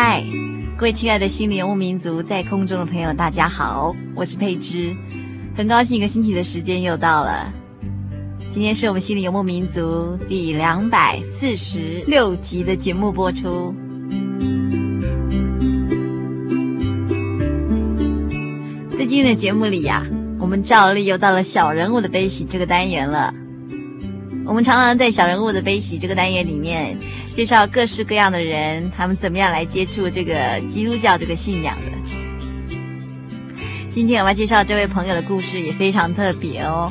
嗨各位亲爱的心灵游牧民族，在空中的朋友，大家好，我是佩芝，很高兴一个星期的时间又到了。今天是我们心灵游牧民族第两百四十六集的节目播出。在今天的节目里呀、我们照例又到了小人物的悲喜这个单元了。我们常常在小人物的悲喜这个单元里面。介绍各式各样的人，他们怎么样来接触这个基督教这个信仰的。今天我要介绍这位朋友的故事也非常特别哦。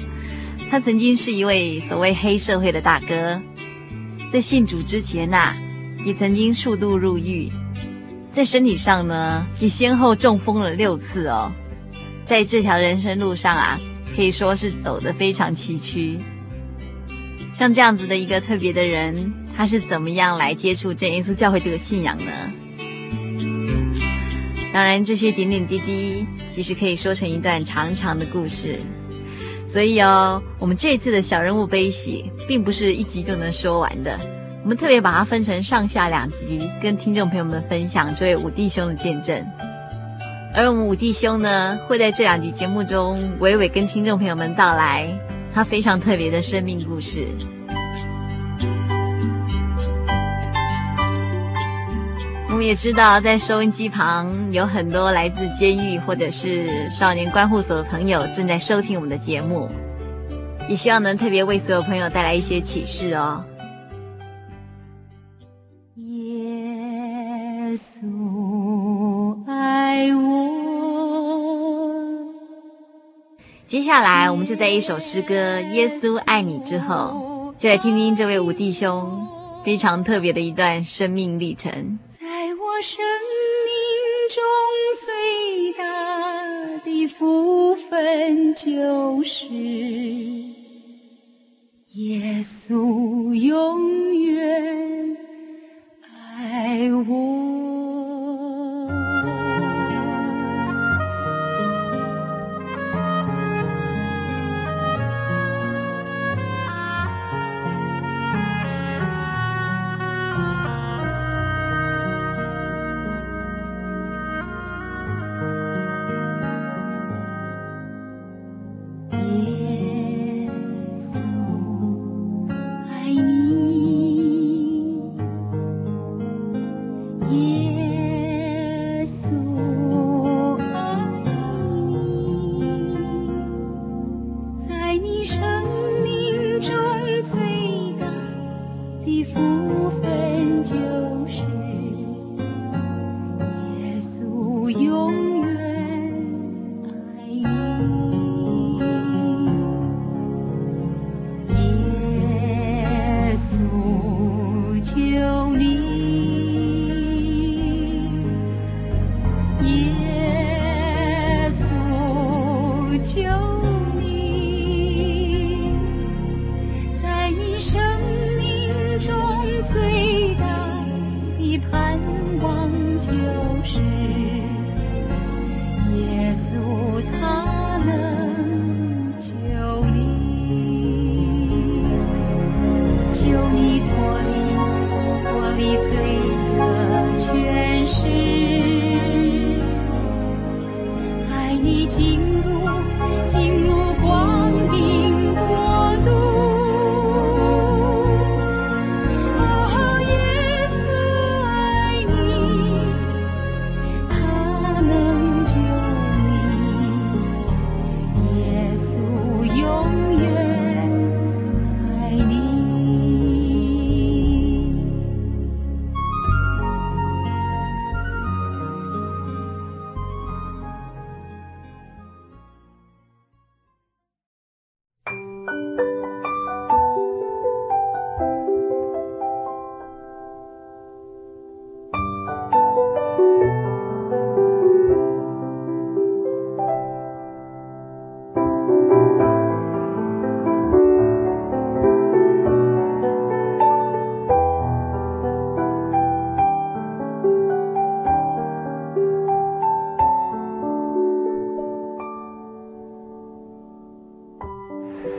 他曾经是一位所谓黑社会的大哥，在信主之前呐、也曾经数度入狱，在身体上呢也先后中风了六次哦。在这条人生路上啊，可以说是走得非常崎岖。像这样子的一个特别的人。他是怎么样来接触真耶稣教会这个信仰呢？当然，这些点点滴滴其实可以说成一段长长的故事。所以哦，我们这次的小人物悲喜，并不是一集就能说完的。我们特别把它分成上下两集，跟听众朋友们分享这位五弟兄的见证。而我们五弟兄呢，会在这两集节目中娓娓跟听众朋友们道来他非常特别的生命故事。我们也知道，在收音机旁有很多来自监狱或者是少年观护所的朋友正在收听我们的节目，也希望能特别为所有朋友带来一些启示哦。耶稣爱我。接下来，我们就在一首诗歌《耶稣爱你》之后，就来听听这位五弟兄非常特别的一段生命历程。在我生命中最大的福分，就是耶稣永远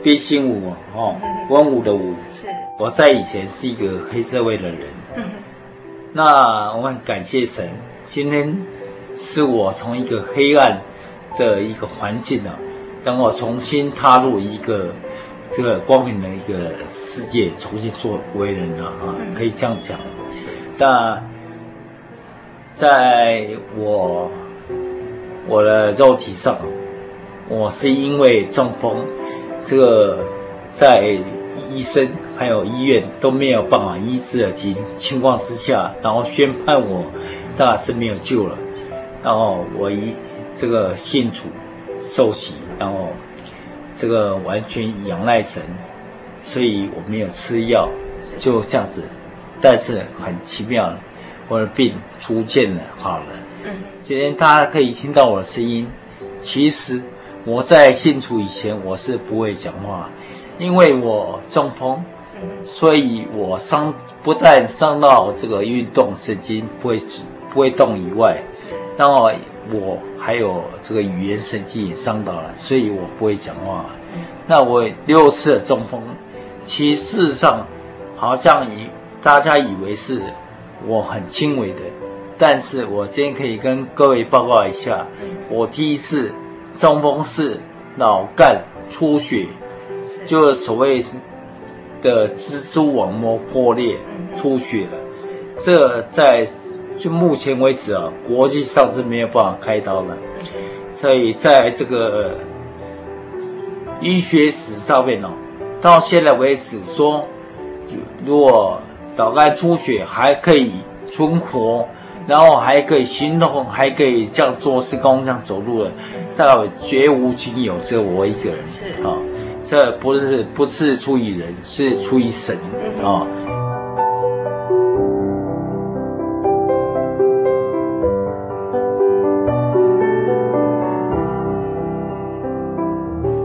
必姓武哦，文武的武。是，我在以前是一个黑社会的人。那我很感谢神，今天是我从一个黑暗的一个环境啊，等我重新踏入一个这个光明的一个世界，重新做为人了啊，可以这样讲。是，但在我我的肉体上，我是因为中风。这个在医生还有医院都没有办法医治的情情况之下，然后宣判我大概是没有救了，然后我一这个信主受洗，然后这个完全仰赖神，所以我没有吃药，就这样子，但是很奇妙，我的病逐渐的好了。嗯，今天大家可以听到我的声音，其实。我在信主以前，我是不会讲话，因为我中风，所以我伤不但伤到这个运动神经不会不会动以外，然后我还有这个语言神经也伤到了，所以我不会讲话。那我六次的中风，其实事实上好像以大家以为是我很轻微的，但是我今天可以跟各位报告一下，我第一次。中风是脑干出血，就是所谓的蜘蛛网膜破裂出血了。这在就目前为止啊，国际上是没有办法开刀的。所以在这个医学史上面哦，到现在为止说，如果脑干出血还可以存活。然后还可以行动，还可以这样做事工，这样走路的，大概绝无仅有，只有我一个人。是啊，这不是不是出于人，是出于神啊。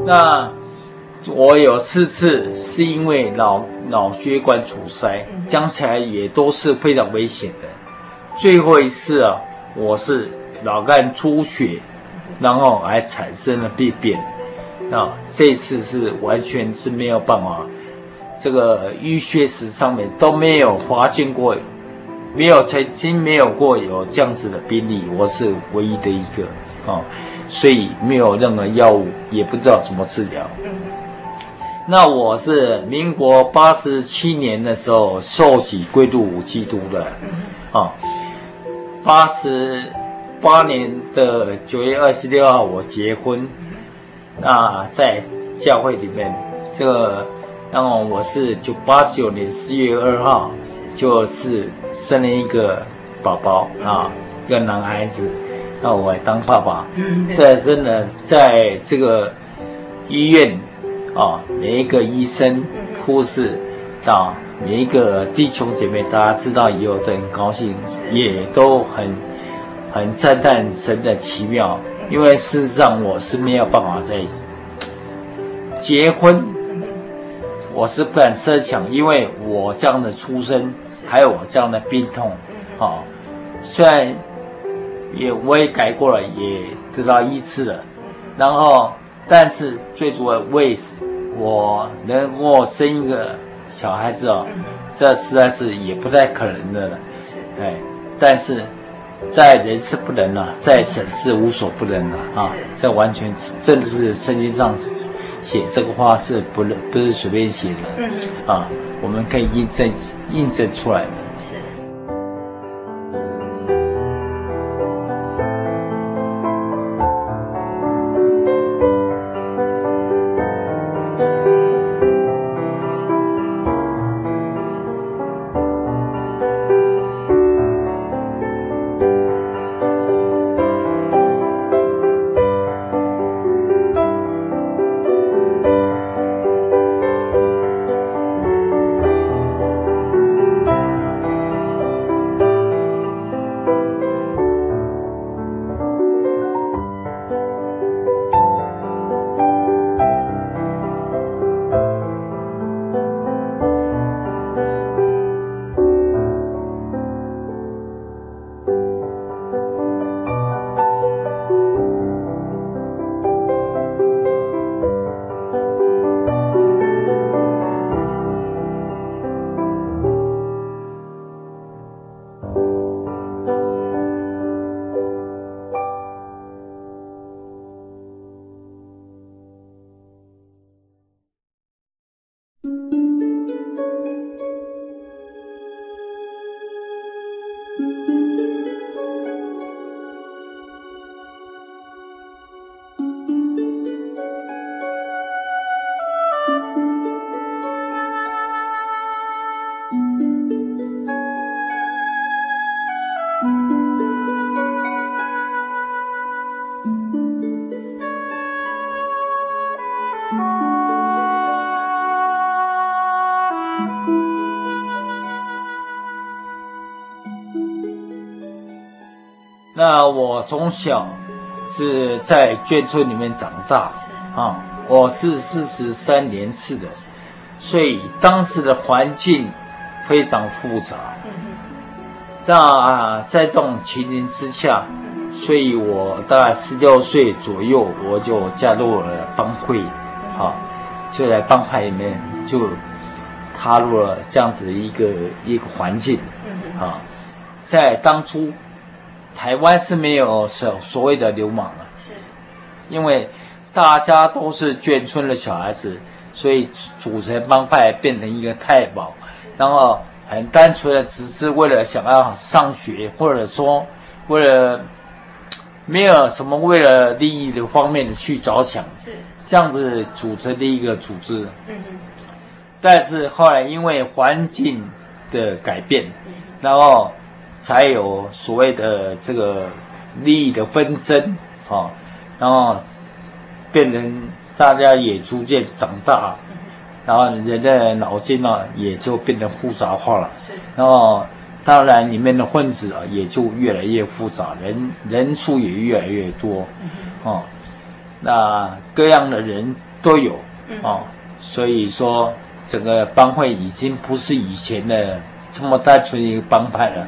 那我有四次是因为脑脑血管阻塞，讲起来也都是非常危险的。最后一次啊，我是脑干出血，然后还产生了病变，啊，这次是完全是没有办法，这个医学史上面都没有发现过，没有曾经没有过有这样子的病例，我是唯一的一个啊，所以没有任何药物，也不知道怎么治疗。那我是民国八十七年的时候受洗归入基督的，啊。八十八年的九月二十六号，我结婚。那在教会里面，这个，那么我是九八九年四月二号，就是生了一个宝宝啊，一个男孩子。那我来当爸爸。这真的在这个医院啊，每一个医生、护士到。每一个弟兄姐妹，大家知道以后都很高兴，也都很很赞叹神的奇妙。因为事实上我是没有办法在结婚，我是不敢设想，因为我这样的出身，还有我这样的病痛，啊，虽然也我也改过了，也得到医治了。然后，但是最主要为我能够生一个小孩子哦，这实在是也不太可能的了。哎，但是在人是不能了，在神是无所不能了啊！这完全真的是圣经上写这个话是不能不是随便写的啊，我们可以印证印证出来的。是。我从小是在眷村里面长大啊，我是四十三年次的，所以当时的环境非常复杂。那在这种情形之下，所以我大概十六岁左右，我就加入了帮会，啊，就在帮派里面就踏入了这样子的一个一个环境，啊，在当初。台湾是没有所所谓的流氓了，是，因为大家都是眷村的小孩子，所以组成帮派变成一个太保，然后很单纯的只是为了想要上学，或者说为了没有什么为了利益的方面的去着想，是这样子组成的一个组织。嗯嗯。但是后来因为环境的改变，然后。才有所谓的这个利益的纷争啊，然后变成大家也逐渐长大，然后人的脑筋呢也就变得复杂化了。是，然后当然里面的分子啊也就越来越复杂，人人数也越来越多，哦，那各样的人都有哦，所以说整个帮会已经不是以前的这么单纯一个帮派了。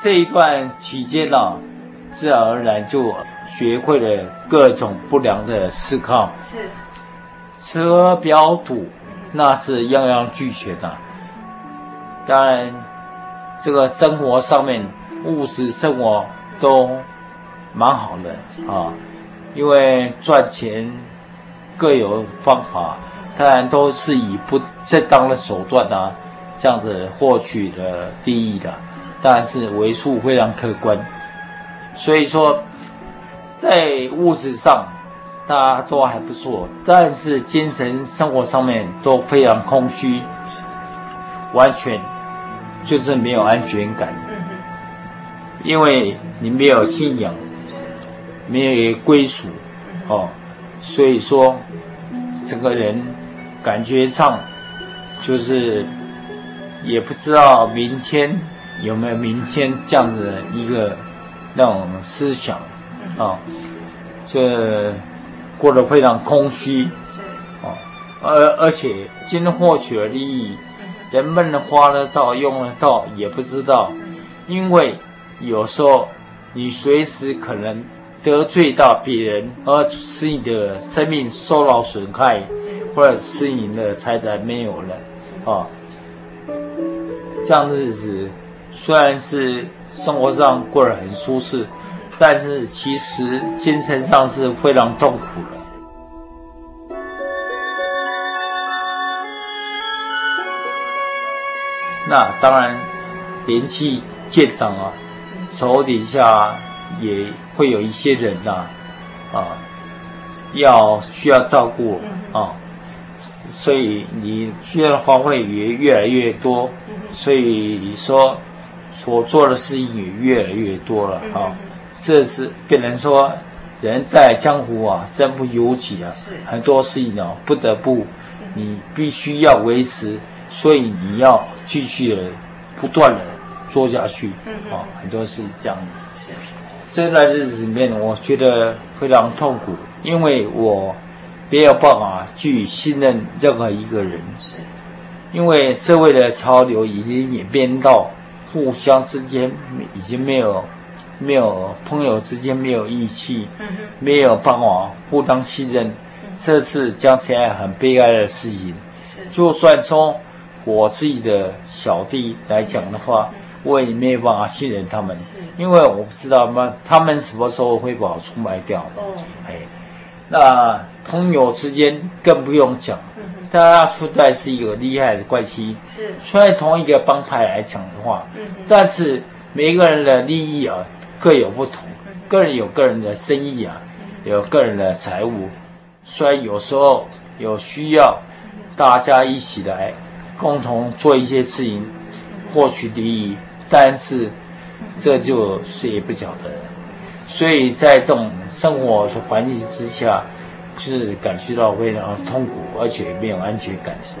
这一段期间呢、啊，自然而然就学会了各种不良的思考，是，车标赌，那是样样俱全的、啊。当然，这个生活上面物质生活都蛮好的啊，因为赚钱各有方法，当然都是以不正当的手段啊，这样子获取的利益的。当然是为数非常可观，所以说，在物质上大家都还不错，但是精神生活上面都非常空虚，完全就是没有安全感，因为你没有信仰，没有归属，哦，所以说整个人感觉上就是也不知道明天。有没有明天这样子的一个那种思想？啊？这过得非常空虚，是。啊，而而且今天获取了利益，人们能花得到、用得到也不知道，因为有时候你随时可能得罪到别人，而使你的生命受到损害，或者使你的财产没有了，啊，这样的日子虽然是生活上过得很舒适，但是其实精神上是非常痛苦的。那当然，年纪渐长啊，手底下也会有一些人呐，啊，要需要照顾啊，所以你需要的花费也越来越多，所以说所做的事情也越来越多了啊。这是变成说，人在江湖啊，身不由己啊，很多事情啊，不得不，你必须要维持。所以你要继续的不断的做下去，啊，很多是这样的。这段日子里面，我觉得非常痛苦，因为我没有办法去信任任何一个人。因为社会的潮流已经演变到互相之间已经没有没有朋友之间没有义气，没有办法互相信任，这是讲起来很悲哀的事情。是，就算从。我自己的小弟来讲的话，我也没有办法信任他们，因为我不知道他们他们什么时候会把我出卖掉。哦哎，那朋友之间更不用讲，大家出来是一个厉害的关系。是，虽然同一个帮派来讲的话，但是每一个人的利益啊各有不同，个人有个人的生意啊，有个人的财务，虽然有时候有需要，大家一起来。共同做一些事情，获取利益，但是这就谁也不晓得。所以在这种生活的环境之下，就是感觉到非常痛苦，而且没有安全感。时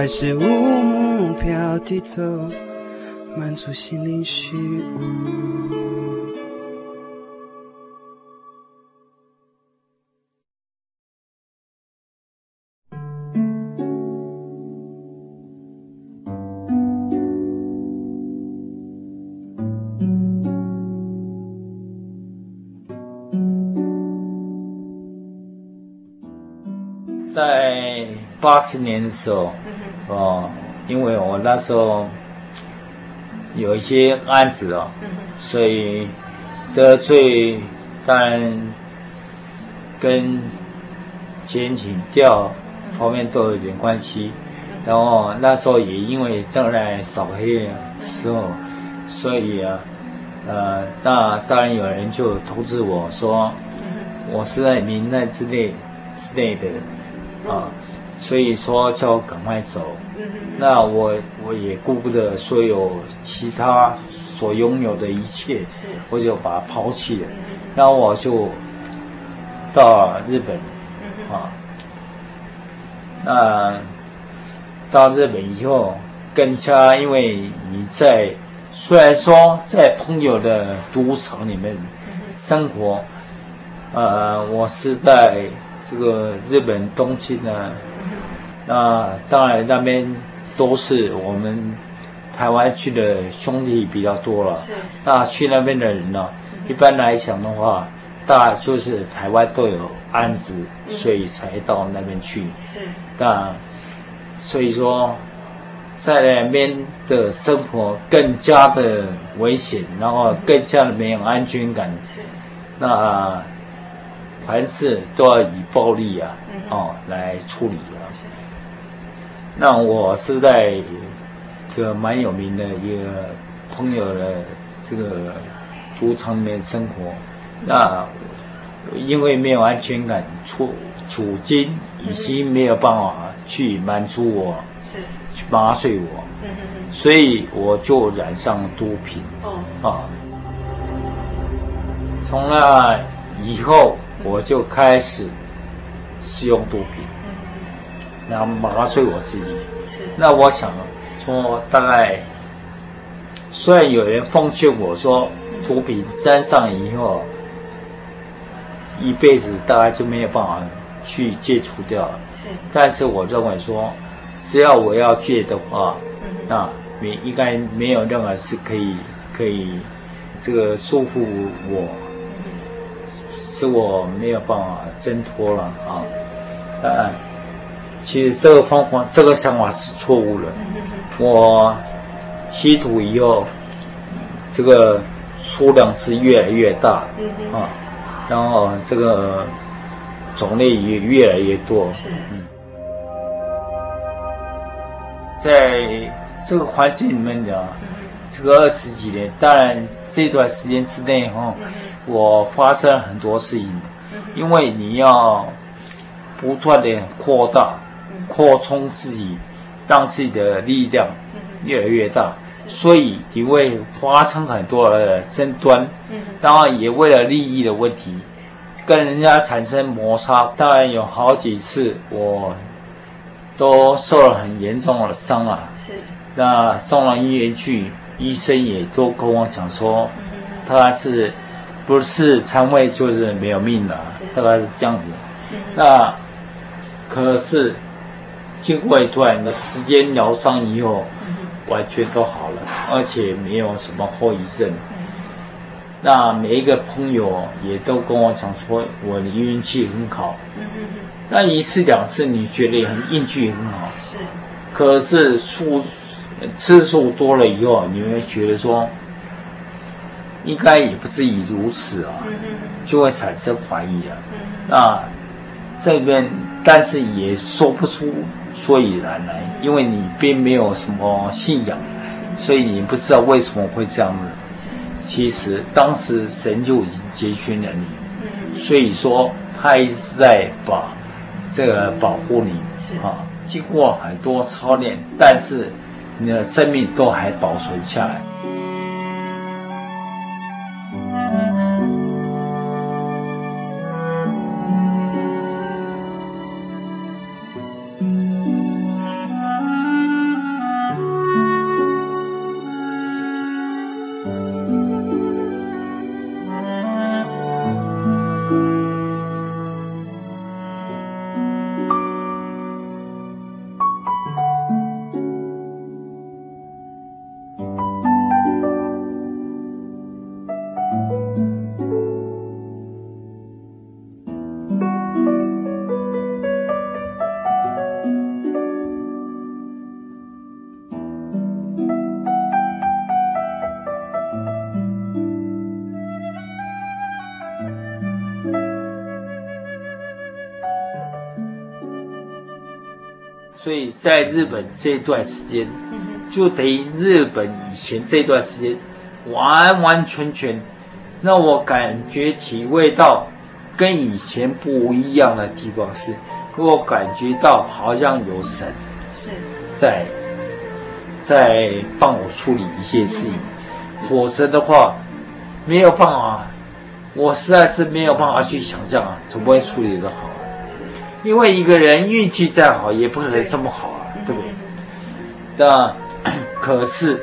还是无目标地走，满足心灵虚无。在八十年的时候，哦，因为我那时候有一些案子哦，所以得罪，当然跟检警调方面都有点关系。然后那时候也因为正在扫黑的时候，所以啊，呃，那当然有人就通知我说，我是在名单之内之内的。啊，所以说叫我赶快走。那我我也顾不得所有其他所拥有的一切，我就把它抛弃了。然后我就到日本，啊，那到日本以后，更加因为你在虽然说在朋友的赌场里面生活，呃，我是在。这个日本东京呢，那当然那边都是我们台湾去的兄弟比较多了。是。那去那边的人呢，一般来讲的话，大就是台湾都有案子，所以才到那边去。是。那所以说，在那边的生活更加的危险，然后更加的没有安全感。是。那。凡事都要以暴力啊，哦来处理啊。是。那我是在一个蛮有名的一个朋友的这个赌场里面生活，那因为没有安全感，处处境已经没有办法去满足我，是去麻醉我，嗯嗯嗯，所以我就染上毒品。哦。啊。从那以后。我就开始使用毒品，然后麻醉我自己。是。那我想说，大概虽然有人奉劝我说，毒品沾上以后，一辈子大概就没有办法去戒除掉了。是。但是我认为说，只要我要戒的话，那没应该没有任何事可以可以这个束缚我。是我没有办法挣脱了啊！嗯，其实这个方法、这个想法是错误的。我吸毒以后，这个数量是越来越大。啊，然后这个种类也越来越多。是，嗯，在这个环境里面的这个二十几年，当然这段时间之内哈。我发生了很多事情，因为你要不断的扩大、扩充自己，让自己的力量越来越大，所以你会发生很多的争端，当然也为了利益的问题，跟人家产生摩擦。当然有好几次我都受了很严重的伤啊，是，那送了医院去，医生也都跟我讲说，他是。不是肠胃就是没有命了，大概是这样子。那可是经过一段的时间疗伤以后，完全都好了，而且没有什么后遗症。那每一个朋友也都跟我讲说，我的运气很好。那一次两次你觉得很运气很好，是。可是数次数多了以后，你会觉得说。应该也不至于如此啊，就会产生怀疑啊。那这边，但是也说不出所以然来，因为你并没有什么信仰，所以你不知道为什么会这样子。其实当时神就已经结群了你，所以说他一直在把这个保护你啊。经过很多操练，但是你的生命都还保存下来。在日本这段时间，就等于日本以前这段时间，完完全全让我感觉体会到跟以前不一样的地方是，我感觉到好像有神是。在在帮我处理一些事情，否则的话没有办法，我实在是没有办法去想象啊，怎么会处理的好。因为一个人运气再好，也不可能这么好？那 可是，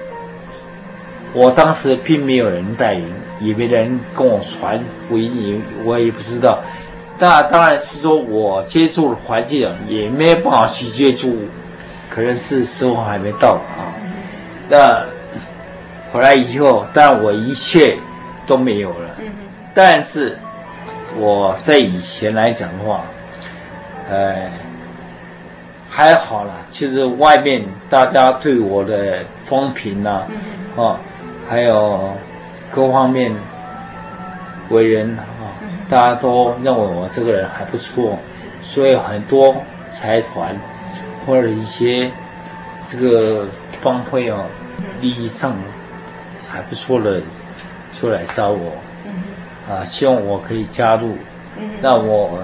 我当时并没有人带领，也没人跟我传福音，我也不知道。那当然是说我接触了环境也没有办法去接触，可能是时候还没到啊。那回来以后，当然我一切都没有了。但是我在以前来讲的话。呃，还好啦，其实外面大家对我的风评呐、啊，哦，还有各方面为人啊，大家都认为我这个人还不错，所以很多财团或者一些这个帮会哦，利益上还不错的，出来找我，啊，希望我可以加入，那我。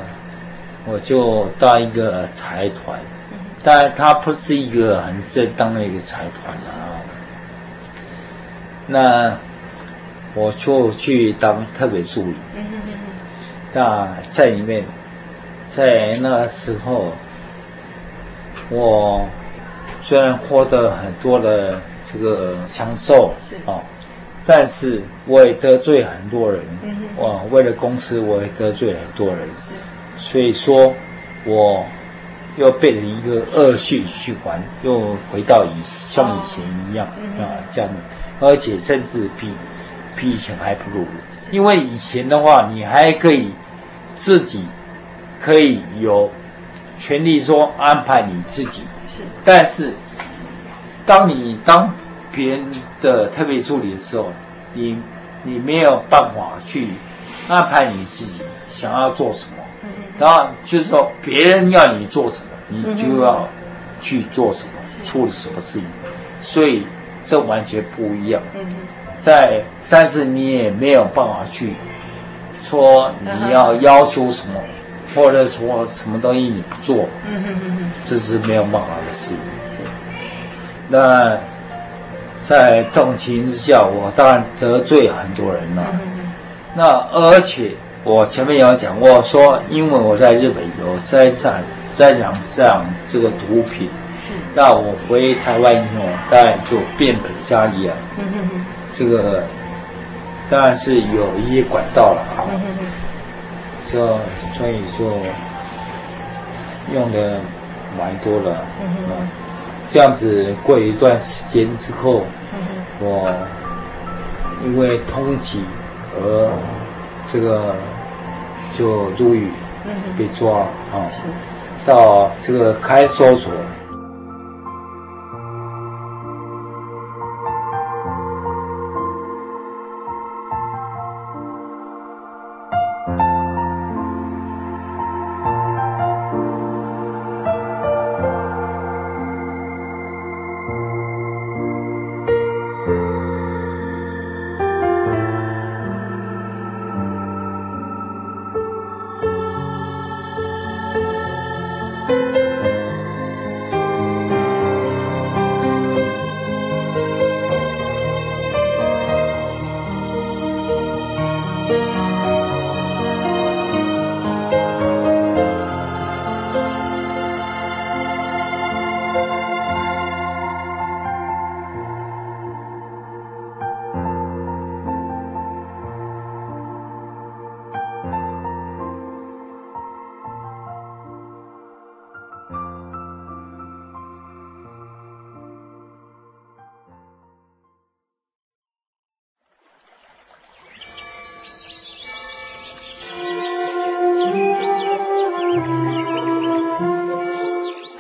我就到一个财团，但他不是一个很正当的一个财团啊。那我就去当特别助理。那在里面，在那个时候，我虽然获得很多的这个享受啊，但是我也得罪很多人。我，为了公司，我也得罪很多人。所以说，我又变成一个恶性循环，又回到以像以前一样啊这样的，而且甚至比比以前还不如。因为以前的话，你还可以自己可以有权利说安排你自己，是。但是当你当别人的特别助理的时候，你你没有办法去安排你自己想要做什么。然后就是说，别人要你做什么，你就要去做什么，处理什么事情，所以这完全不一样。在，但是你也没有办法去说你要要求什么，或者说什么东西你不做，这是没有办法的事情。那在这种情况之下，我当然得罪很多人了。那而且。我前面有讲过，说因为我在日本有在讲在讲这样这个毒品，是那我回台湾以后，当然就变本加厉啊。这个当然是有一些管道了啊。嗯哼哼，这所以就用的蛮多了。这样子过一段时间之后，嗯，我因为通缉而这个。就入狱，被抓啊，到这个看守所。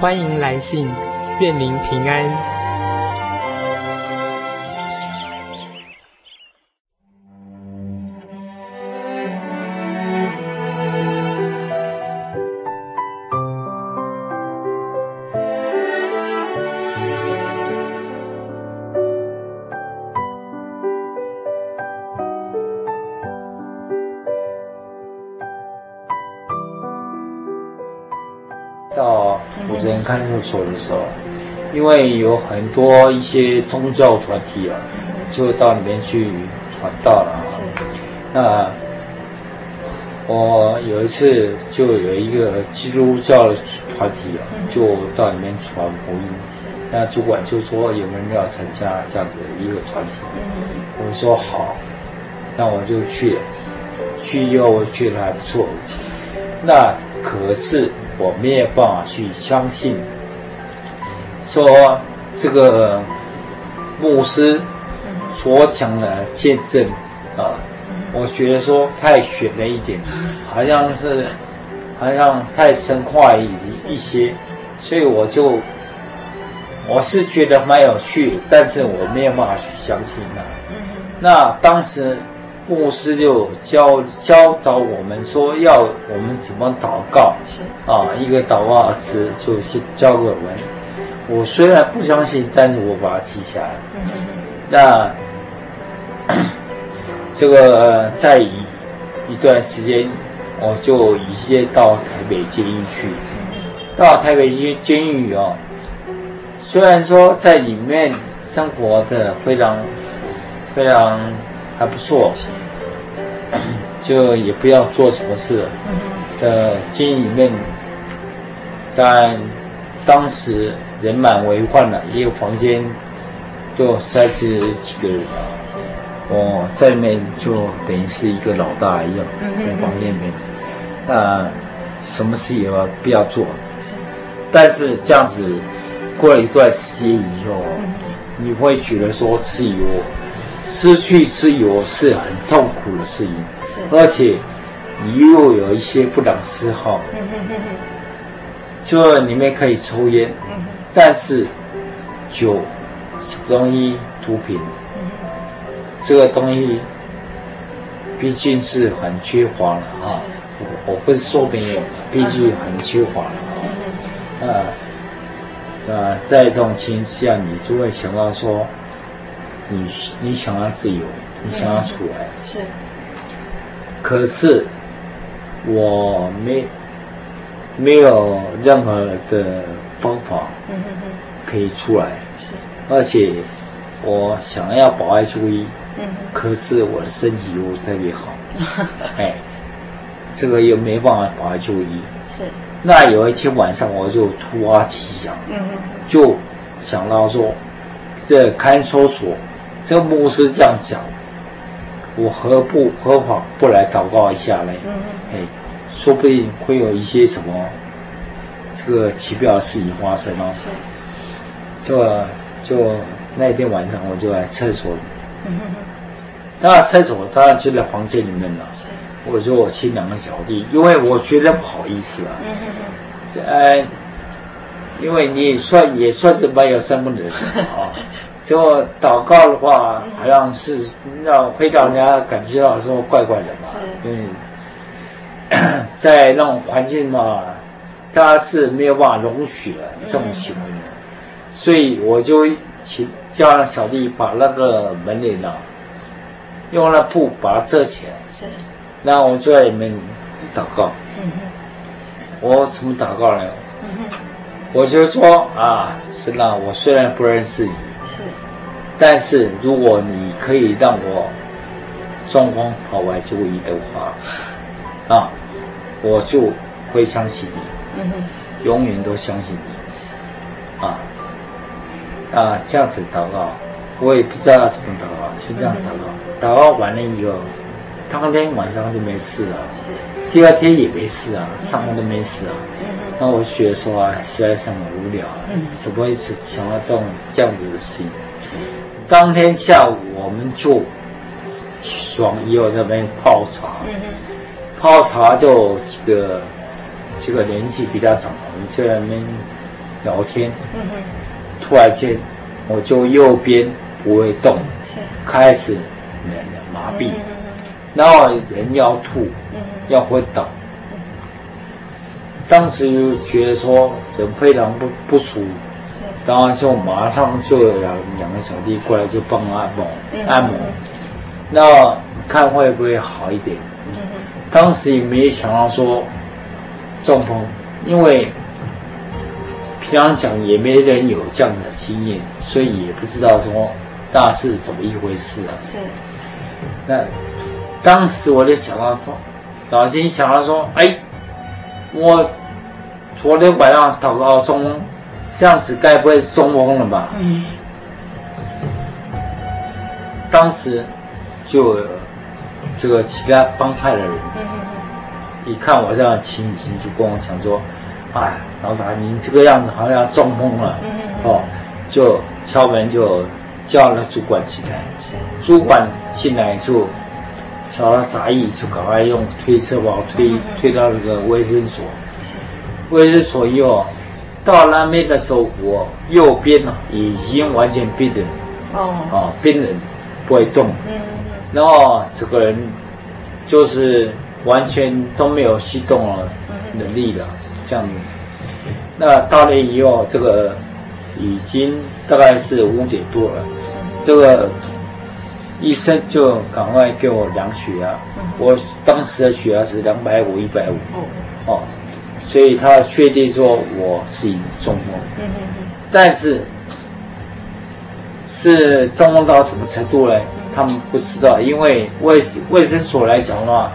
欢迎来信，愿您平安。所的时候，因为有很多一些宗教团体啊，就到里面去传道了。是。那我有一次就有一个基督教的团体啊，就到里面传福音。那主管就说有没有人要参加这样子的一个团体？我说好，那我就去了。去以后我觉得还不错。那可是。我没有办法去相信，说这个牧师所讲的见证啊，我觉得说太玄了一点，好像是好像太神话一一些，所以我就我是觉得蛮有趣，但是我没有办法去相信啊。那当时。牧师就教教导我们说要我们怎么祷告，啊，一个祷告词就去教给我们。我虽然不相信，但是我把它记下来。那这个在一一段时间，我就一些到台北监狱去。到台北监监狱哦，虽然说在里面生活的非常非常。还不错，就也不要做什么事。在监狱里面，但当时人满为患了，一个房间就三十几个人。啊。我在里面就等于是一个老大一样，在房间里面，那什么事也不要做。但是这样子过了一段时间以后，你会觉得说自由。失去自由是很痛苦的事情，是。而且你又有一些不良嗜好，就里面可以抽烟，但是酒、什么东西、毒品，这个东西毕竟是很缺乏了啊！我我不是说没有，毕竟很缺乏了啊！啊，啊，在这种情况下，你就会想到说。你你想要自由，你想要出来，嗯、是。可是我没没有任何的方法可以出来，是。而且我想要保爱注意，嗯，可是我的身体又特别好，哎，这个又没办法保爱就医，是。那有一天晚上，我就突发奇想，嗯，就想到说，这看守所。这个牧师这样讲，我何不何妨不来祷告一下呢？嗯嗯。哎，说不定会有一些什么这个奇妙的事情发生哦。是。这个就那天晚上我就在厕所里。当然厕所当然就在房间里面了。是。我说我亲两个小弟，因为我觉得不好意思啊。嗯嗯嗯。呃，因为你算也算是蛮有身份的人啊。结果祷告的话，好像是让会让人家感觉到说怪怪的嘛。是。嗯，在那种环境嘛，大家是没有办法容许的这种行为的，所以我就请叫小弟把那个门帘呢，用那布把它遮起来。是。然后我就在里面祷告。嗯哼。我怎么祷告呢？嗯哼。我就说啊，是那我虽然不认识你。是，但是如果你可以让我状况好来就医的话，啊，我就会相信你，嗯哼，永远都相信你。啊啊，这样子祷告，我也不知道要怎么祷告，就这样祷告。祷告完了以后，当天晚上就没事了，第二天也没事啊，上午都没事啊。那我觉得说啊，实在是很无聊，怎么会一直想到这种这样子的事情？当天下午我们就起床以后在那边泡茶，泡茶就几个这个年纪比较长，我们就在那边聊天。突然间，我就右边不会动，开始麻痹，然后人要吐，要昏倒。当时就觉得说人非常不不舒服，然后就马上就有两两个小弟过来就帮我按摩按摩，那看会不会好一点？当时也没想到说中风，因为平常讲也没人有这样的经验，所以也不知道说大是怎么一回事啊。是。那当时我就想到说，老心想到说，哎。我昨天晚上祷告中风，这样子该不会是中风了吧？嗯。当时就这个其他帮派的人，一看我这样的情形，就跟我讲说：“哎，老大，你这个样子好像要中风了。”哦，就敲门就叫了主管进来。主管进来就。找了杂役，就赶快用推车把我推推到那个卫生所。卫生所以后，到那边的时候，我右边呢已经完全冰冷。哦。啊，冰冷，不会动。嗯。然后这个人就是完全都没有吸动了能力了，这样子。那到了以后，这个已经大概是五点多了，这个。医生就赶快给我量血压，我当时的血压是两百五、一百五，哦，所以他确定说我是中风，但是是中风到什么程度呢？他们不知道，因为卫卫生所来讲的话，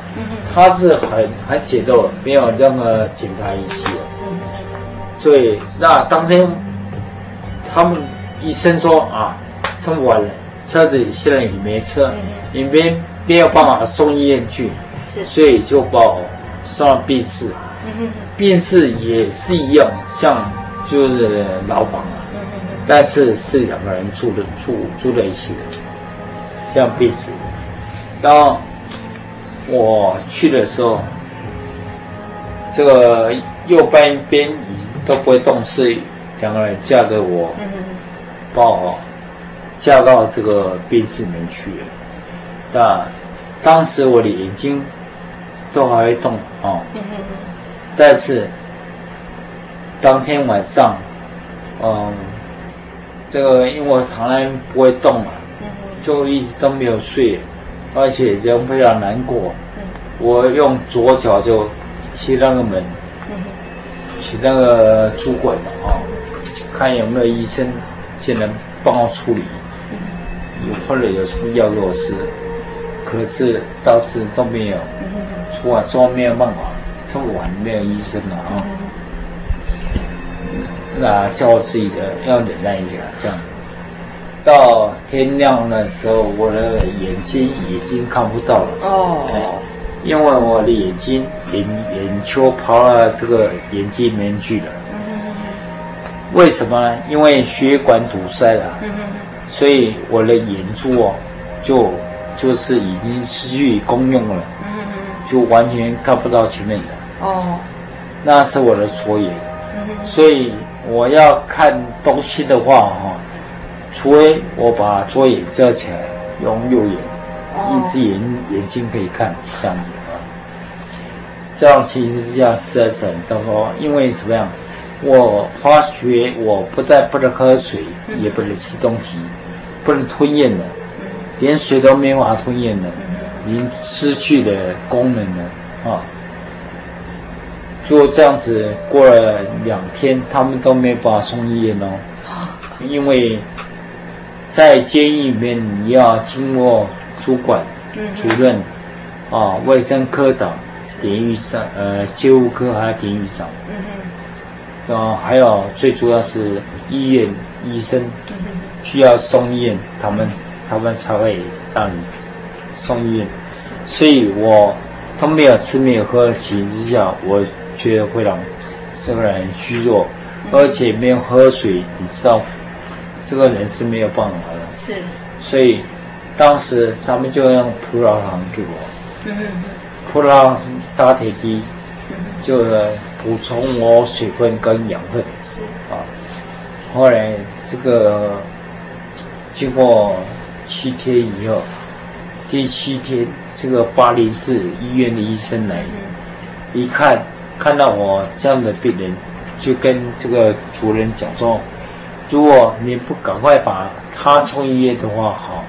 他是很很简陋，没有任何检查仪器的，所以那当天他们医生说啊，这么晚了。车子现在也没车，也没没有办法送医院去，所以就把我送到病室。病室也是一样，像就是牢房啊，但是是两个人住的住住在一起的，这样病室。然后我去的时候，这个右半边都不会动，是两个人架着我，抱我。嫁到这个病室里面去了，但当时我的眼睛都还会动啊，但是当天晚上，嗯，这个因为我躺在不会动嘛，就一直都没有睡，而且人非常难过，我用左脚就踢那个门，去那个主管嘛啊，看有没有医生进来帮我处理。或者有什么药给我吃，可是到此都没有，昨晚说没有办法，这么晚没有医生了啊，那叫我自己的要忍耐一下，这样，到天亮的时候，我的眼睛已经看不到了哦，因为我的眼睛眼眼球跑到这个眼睛里面去了，为什么呢？因为血管堵塞了。所以我的眼珠哦，就就是已经失去功用了，就完全看不到前面的。哦，那是我的左眼，所以我要看东西的话哈，除非我把左眼遮起来，用右眼，一只眼眼睛可以看这样子啊。这样其实是这样，实在是很糟糕。因为什么样？我发觉我不但不能喝水，也不能吃东西。不能吞咽了，连水都没法吞咽了，已经失去了功能了啊！就这样子过了两天，他们都没办法送医院哦，因为在监狱里面你要经过主管、主任啊、卫生科长、典狱长、呃，救护科还有典狱长，后还有最主要是医院医生需要送医院，他们他们才会让你送医院。所以我都没有吃没有喝的情况之下，我觉得会让这个人虚弱，而且没有喝水，你知道，这个人是没有办法的。是。所以当时他们就用葡萄糖给我，嗯葡萄糖打铁机，就补充我水分跟养分。是啊，后来这个经过七天以后，第七天，这个巴黎市医院的医生来，一看看到我这样的病人，就跟这个主任讲说：如果你不赶快把他送医院的话，好，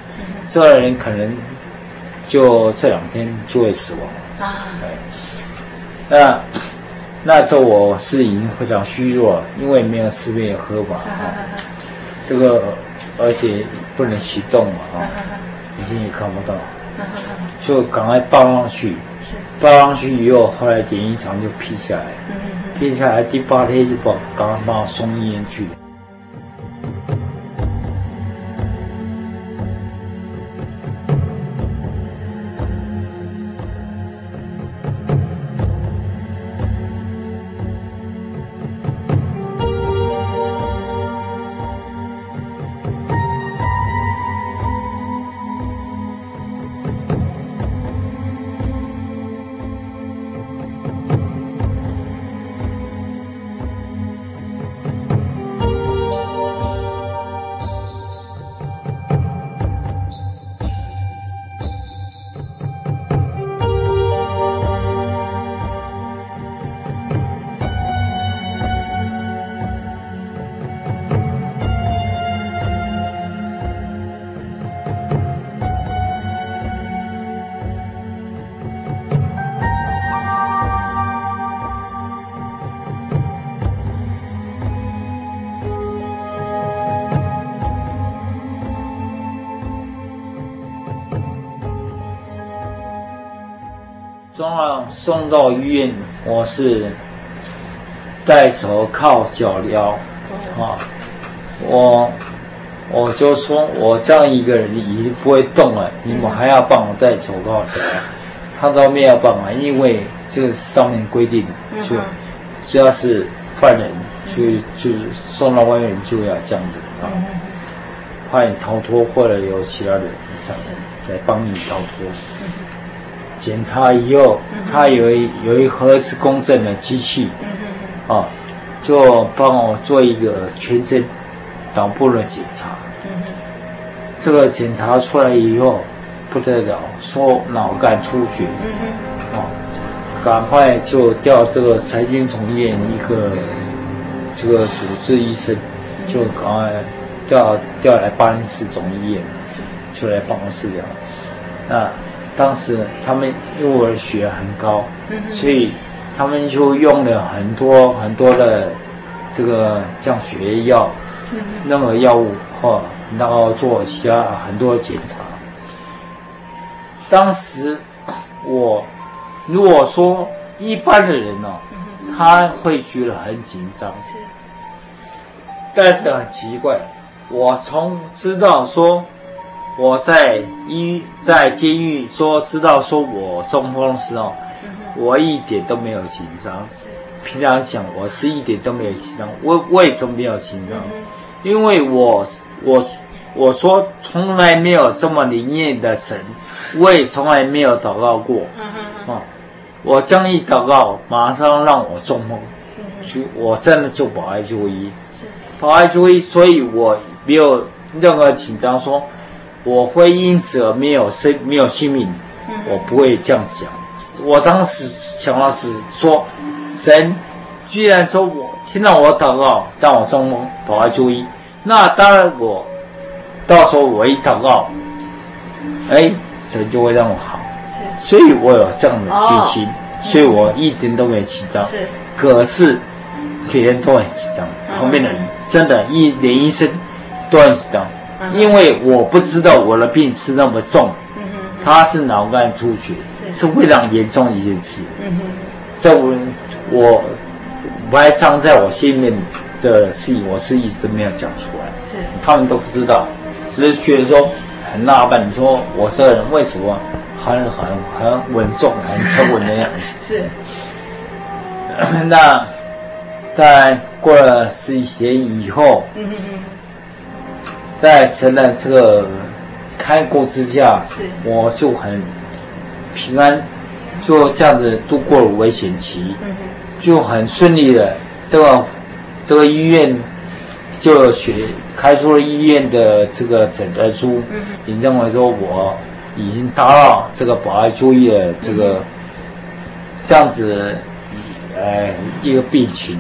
这个人可能就这两天就会死亡。啊，对，那那时候我是已经非常虚弱了，因为没有吃没有喝嘛，这个而且不能行动嘛，啊，眼睛也看不到，就赶快抱上去，抱上去以后，后来连衣裳就批下来，批下来第八天就把赶快把我送医院去。送送到医院，我是戴手铐脚镣，啊，我我就说我这样一个人已经不会动了，你们还要帮我戴手铐脚镣？他都没有办法，因为这个上面规定，就只要是犯人，就就送到外面就要这样子啊，怕你逃脱或者有其他人这样来帮你逃脱。检查以后，他有一有一核磁共振的机器，啊，就帮我做一个全身脑部的检查。这个检查出来以后不得了，说脑干出血，啊，赶快就调这个财经总医院一个这个主治医生，就赶快调调来八零四总医院，就来办公室聊，啊。当时他们因为我的血很高，所以他们就用了很多很多的这个降血药，那个药物哈，然后做其他很多检查。当时我如果说一般的人呢，他会觉得很紧张，但是很奇怪，我从知道说。我在医在监狱说知道说我中风的时候，我一点都没有紧张。平常讲我是一点都没有紧张。为为什么没有紧张？因为我我我说从来没有这么灵验的神，我也从来没有祷告过。啊，我这样一祷告，马上让我中风，去我真的就保爱就医，保爱就医，所以我没有任何紧张说。我会因此而没有生没有性命，我不会这样想。我当时想的是说，神居然说我听到我祷告，让我中风，保爱就医，那当然我到时候我一祷告，哎，神就会让我好。所以我有这样的信心，所以我一点都没紧张。可是别人都很紧张，旁边的人真的，一连医生都很紧张。因为我不知道我的病是那么重，他是脑干出血，是非常严重的一件事。这我我埋藏在我心里面的事情，我是一直都没有讲出来。是，他们都不知道，只是觉得说很纳闷，你说我这个人为什么好像很很稳重、很沉稳的样子？是。那在过了十几年以后，嗯嗯嗯，在神的这个看顾之下，是，我就很平安，就这样子度过了危险期，嗯就很顺利的，这个这个医院就学开出了医院的这个诊断书，嗯，你认为说我已经达到这个保外就医的这个、嗯、这样子，呃，一个病情，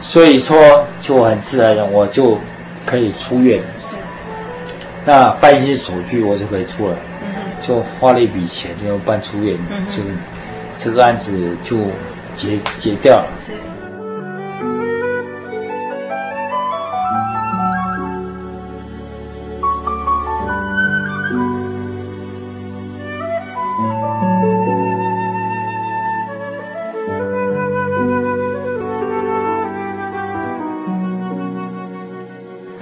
所以说就很自然的我就可以出院，是，那办一些手续我就可以出来，嗯，就花了一笔钱就办出院，嗯，就这个案子就。结结掉了。是。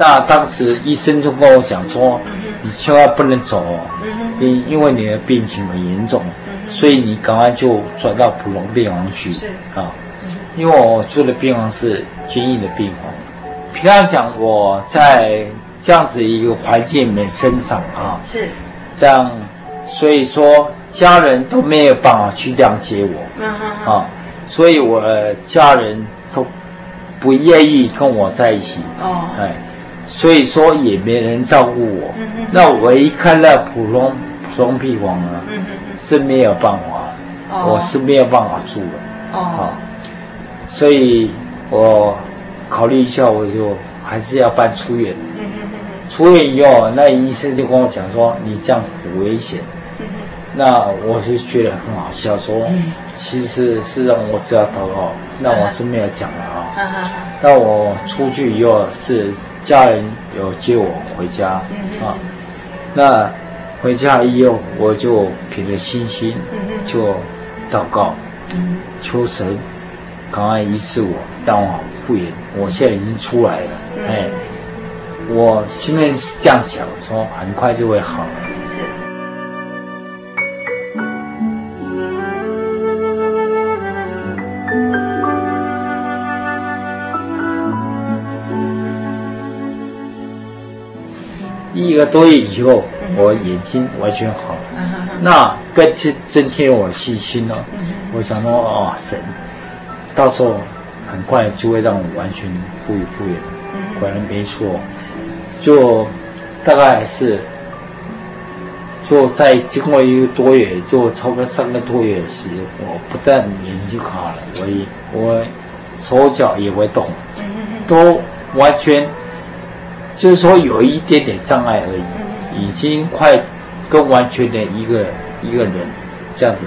那当时医生就跟我讲说：“你千万不能走，因因为你的病情很严重。”所以你赶快就转到普通病房去啊，因为我住的病房是坚硬的病房。平常讲我在这样子一个环境里面生长啊，是。这样，所以说家人都没有办法去谅解我，啊，所以我家人都不愿意跟我在一起，哦，哎，所以说也没人照顾我。那我一看到普通普通病房啊。是没有办法，oh. 我是没有办法住的，哦、oh. 啊，所以我考虑一下，我就还是要办出院。出院以后，那医生就跟我讲说：“你这样很危险。”那我就觉得很好笑，说：“其实是让我只要祷告，那我是没有讲了啊。”那我出去以后，是家人有接我回家啊，那。回家以后，我就凭着信心，就祷告，求神赶快医治我，让我复原。我现在已经出来了，哎，我心里是这样想，说很快就会好。是。个多月以后。我眼睛完全好。了，那更增添我信心了。我想说，哦，神，到时候很快就会让我完全复原复原。果然没错，就大概是就在经过一个多月，就差不多三个多月的时间，我不但眼睛好了，我也我手脚也会动，都完全就是说有一点点障碍而已。已经快跟完全的一个一个人这样子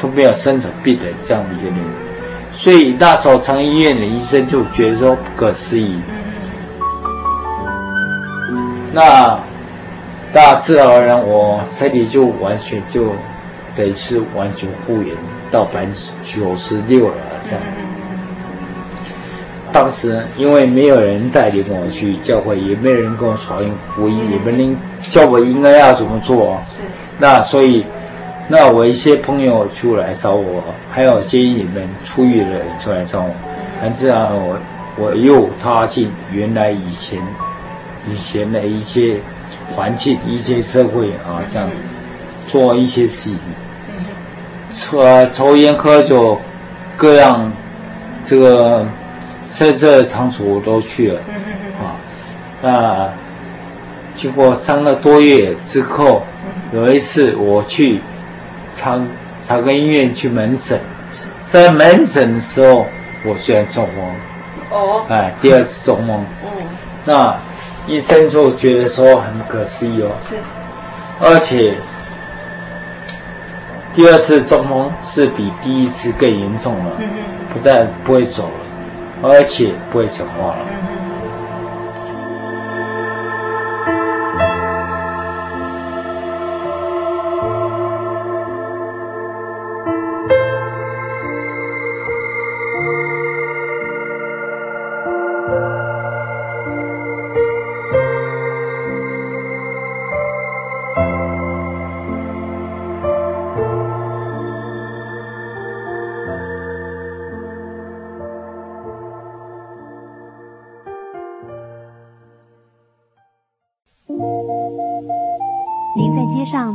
都没有生什么病的这样的一个人，所以那时候长医院的医生就觉得说不可思议。那大自然而然，我身体就完全就等于是完全复原到百分之九十六了这样。当时因为没有人带领我去教会，也没有人跟我传福音，也没人教我应该要怎么做。是。那所以，那我一些朋友出来找我，还有建议你们出狱的人出来找我。很自然，我我又踏进原来以前以前的一些环境、一些社会啊，这样做一些事情。抽抽烟喝酒，各样这个。在这场所我都去了，啊，那经过三个多月之后，有一次我去长长庚医院去门诊，在门诊的时候我居然中风，哦，哎，第二次中风，那医生就觉得说很不可思议哦，是，而且第二次中风是比第一次更严重了，不但不会走了。而且不会讲话了。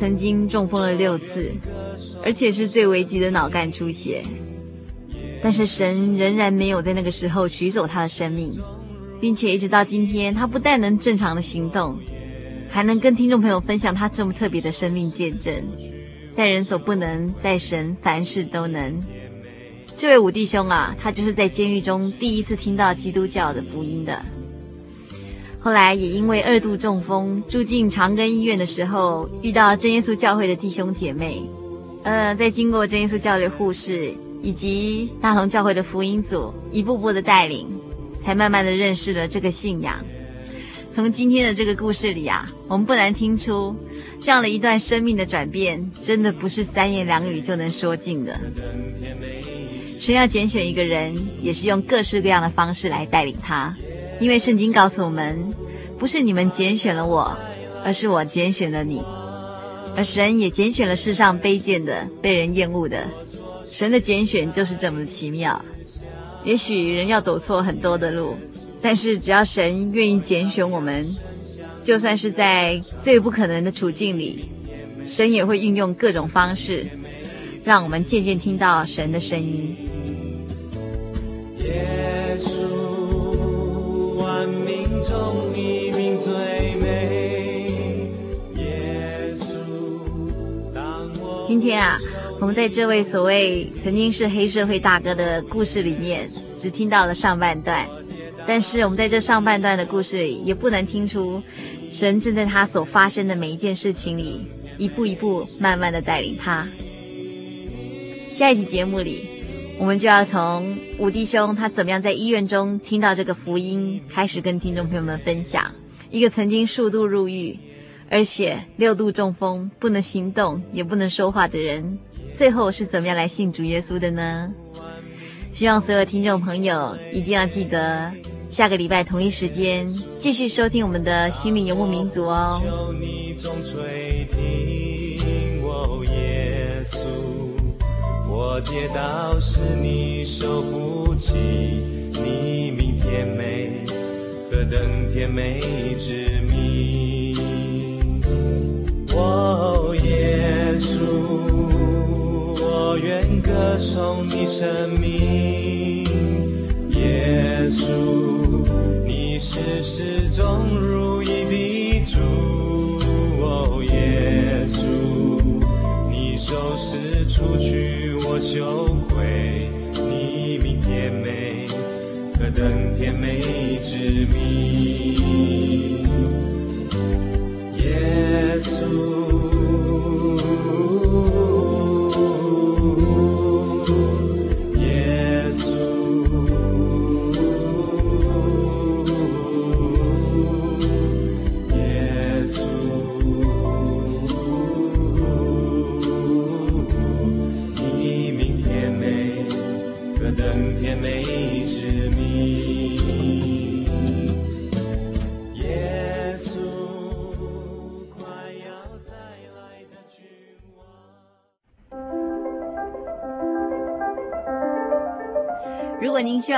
曾经中风了六次，而且是最危急的脑干出血。但是神仍然没有在那个时候取走他的生命，并且一直到今天，他不但能正常的行动，还能跟听众朋友分享他这么特别的生命见证。在人所不能，在神凡事都能。这位五弟兄啊，他就是在监狱中第一次听到基督教的福音的。后来也因为二度中风住进长庚医院的时候，遇到真耶稣教会的弟兄姐妹，呃，在经过真耶稣教会的护士以及大同教会的福音组一步步的带领，才慢慢的认识了这个信仰。从今天的这个故事里啊，我们不难听出，这样的一段生命的转变，真的不是三言两语就能说尽的。神要拣选一个人，也是用各式各样的方式来带领他。因为圣经告诉我们，不是你们拣选了我，而是我拣选了你。而神也拣选了世上卑贱的、被人厌恶的。神的拣选就是这么奇妙。也许人要走错很多的路，但是只要神愿意拣选我们，就算是在最不可能的处境里，神也会运用各种方式，让我们渐渐听到神的声音。今天啊，我们在这位所谓曾经是黑社会大哥的故事里面，只听到了上半段。但是我们在这上半段的故事里，也不能听出神正在他所发生的每一件事情里，一步一步慢慢的带领他。下一集节目里，我们就要从五弟兄他怎么样在医院中听到这个福音，开始跟听众朋友们分享一个曾经数度入狱。而且六度中风，不能行动，也不能说话的人，最后是怎么样来信主耶稣的呢？希望所有听众朋友一定要记得，下个礼拜同一时间继续收听我们的心灵游牧民族哦。我，跌倒时你手扶起，你明甜美，何等甜美之名。哦，耶稣，我愿歌颂你生命。耶稣，你是始终如一的主。哦，耶稣，你手是除去我羞愧，你名甜美，何等甜美之名。耶